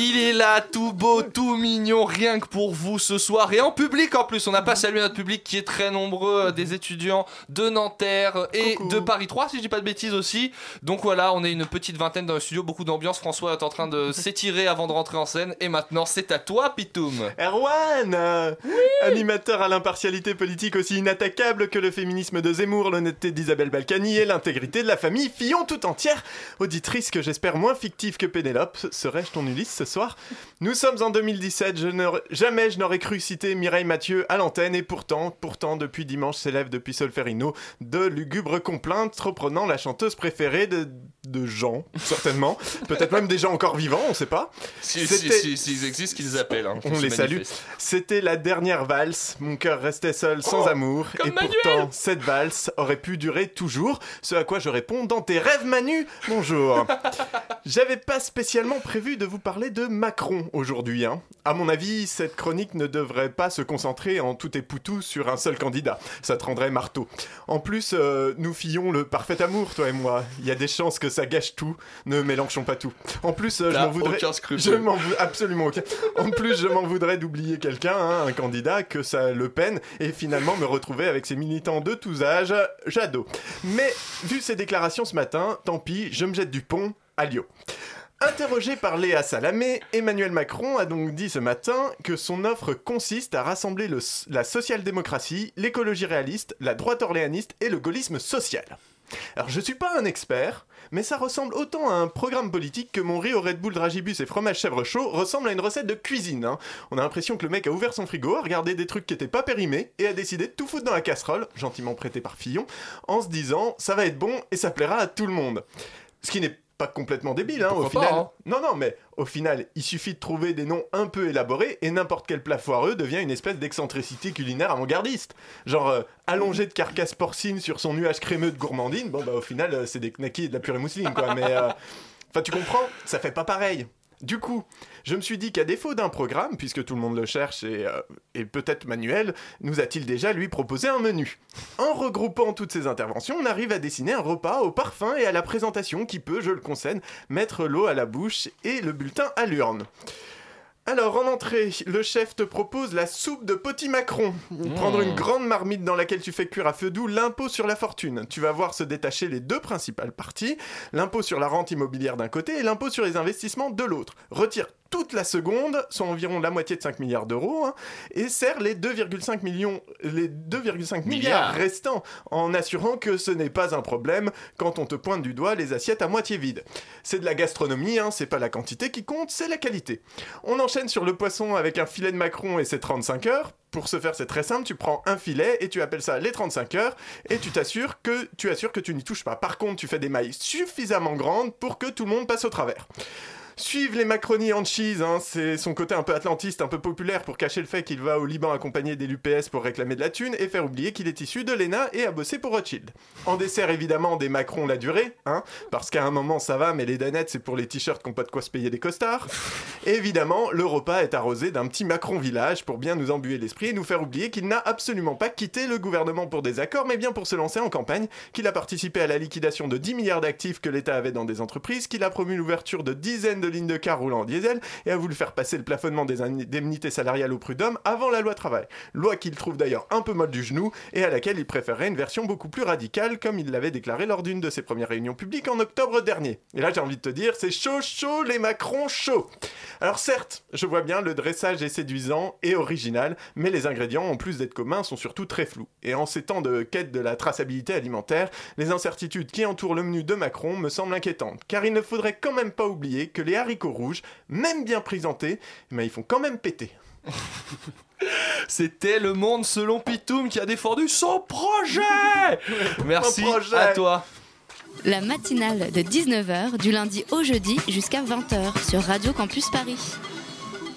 Il est là, tout beau, tout mignon, rien que pour vous ce soir. Et en public en plus, on n'a pas salué notre public qui est très nombreux, euh, des étudiants de Nanterre et de Paris 3, si je dis pas de bêtises aussi. Donc voilà, on est une petite vingtaine dans le studio, beaucoup d'ambiance. François est en train de s'étirer avant de rentrer en scène. Et maintenant, c'est à toi, Pitoum. Erwan euh, Animateur à l'impartialité politique aussi inattaquable que le féminisme de Zemmour, l'honnêteté d'Isabelle Balkany et l'intégrité de la famille Fillon tout entière. Auditrice que j'espère moins fictive que Pénélope, serais-je ton Ulysse ce soir Nous sommes en 2017, je jamais je n'aurais cru citer Mireille Mathieu à l'antenne et pourtant, pourtant depuis dimanche s'élève depuis Solferino de lugubres complaintes reprenant la chanteuse préférée de, de gens, certainement. Peut-être même des gens encore vivants, on sait pas. Si, si, si, ils existent, qu'ils appellent. Hein, on les salue. C'était la dernière valse, mon cœur restait seul sans Oh, amour et Manuel pourtant cette valse aurait pu durer toujours, ce à quoi je réponds dans tes rêves Manu, bonjour. J'avais pas spécialement prévu de vous parler de Macron aujourd'hui. Hein. À mon avis, cette chronique ne devrait pas se concentrer en tout et poutou sur un seul candidat. Ça te rendrait marteau. En plus, euh, nous fillons le parfait amour, toi et moi. Il y a des chances que ça gâche tout. Ne mélangeons pas tout. En plus, euh, je m'en voudrais. Je m'en absolument aucun. En plus, je m'en voudrais d'oublier quelqu'un, hein, un candidat, que ça le peine, et finalement me retrouver avec ces militants de tous âges, Jadot. Mais vu ses déclarations ce matin, tant pis, je me jette du pont Interrogé par Léa Salamé, Emmanuel Macron a donc dit ce matin que son offre consiste à rassembler le- la social-démocratie, l'écologie réaliste, la droite orléaniste et le gaullisme social. Alors je suis pas un expert, mais ça ressemble autant à un programme politique que mon riz au Red Bull Dragibus et fromage chèvre chaud ressemble à une recette de cuisine. hein. On a l'impression que le mec a ouvert son frigo, a regardé des trucs qui étaient pas périmés et a décidé de tout foutre dans la casserole, gentiment prêté par Fillon, en se disant ça va être bon et ça plaira à tout le monde. Ce qui n'est pas complètement débile, hein, au pas, final. hein. Non, non, mais au final, il suffit de trouver des noms un peu élaborés et n'importe quel plat foireux devient une espèce d'excentricité culinaire avant-gardiste. Genre, euh, allongé de carcasse porcine sur son nuage crémeux de gourmandine, bon bah au final, euh, c'est des knackis et de la purée mousseline, quoi. Mais, euh, enfin, tu comprends Ça fait pas pareil. Du coup, je me suis dit qu'à défaut d'un programme, puisque tout le monde le cherche et, euh, peut-être Manuel, nous a-t-il déjà lui proposé un menu? En regroupant toutes ces interventions, on arrive à dessiner un repas au parfum et à la présentation qui peut, je le concède, mettre l'eau à la bouche et le bulletin à l'urne. Alors, en entrée, le chef te propose la soupe de petit macron. Prendre une grande marmite dans laquelle tu fais cuire à feu doux l'impôt sur la fortune. Tu vas voir se détacher les deux principales parties, l'impôt sur la rente immobilière d'un côté et l'impôt sur les investissements de l'autre. Retire toute la seconde, soit environ la moitié de 5 milliards d'euros, hein, et serre les 2,5 millions, les 2,5 milliards Milliards. restants, en assurant que ce n'est pas un problème quand on te pointe du doigt les assiettes à moitié vides. C'est de la gastronomie, hein, c'est pas la quantité qui compte, c'est la qualité. On enchaîne sur le poisson avec un filet de macron et ses 35 heures. Pour ce faire, c'est très simple, tu prends un filet et tu appelles ça les 35 heures et tu t'assures que tu assures que tu n'y touches pas. Par contre, tu fais des mailles suffisamment grandes pour que tout le monde passe au travers. Suivent les macronies en cheese, hein, c'est son côté un peu atlantiste, un peu populaire pour cacher le fait qu'il va au Liban accompagné des l'UPS pour réclamer de la thune et faire oublier qu'il est issu de l'ENA et a bossé pour Rothschild. En dessert, évidemment, des Macron la durée, hein, parce qu'à un moment ça va, mais les danettes c'est pour les t-shirts qui n'ont pas de quoi se payer des costards. Et évidemment, le repas est arrosé d'un petit Macron village pour bien nous embuer l'esprit et nous faire oublier qu'il n'a absolument pas quitté le gouvernement pour des accords, mais bien pour se lancer en campagne, qu'il a participé à la liquidation de 10 milliards d'actifs que l'État avait dans des entreprises, qu'il a promu l'ouverture de dizaines de lignes de cars roulant en diesel et a voulu faire passer le plafonnement des indemnités salariales au prud'homme avant la loi travail. Loi qu'il trouve d'ailleurs un peu molle du genou et à laquelle il préférerait une version beaucoup plus radicale comme il l'avait déclaré lors d'une de ses premières réunions publiques en octobre dernier. Et là j'ai envie de te dire, c'est chaud chaud les Macron chaud. Alors certes, je vois bien le dressage est séduisant et original, mais les ingrédients en plus d'être communs sont surtout très flous. Et en ces temps de quête de la traçabilité alimentaire, les incertitudes qui entourent le menu de Macron me semblent inquiétantes, car il ne faudrait quand même pas oublier que les haricots rouges, même bien présentés, mais ils font quand même péter. C'était le monde selon Pitoum qui a défendu son projet. Merci projet. à toi. La matinale de 19h du lundi au jeudi jusqu'à 20h sur Radio Campus Paris.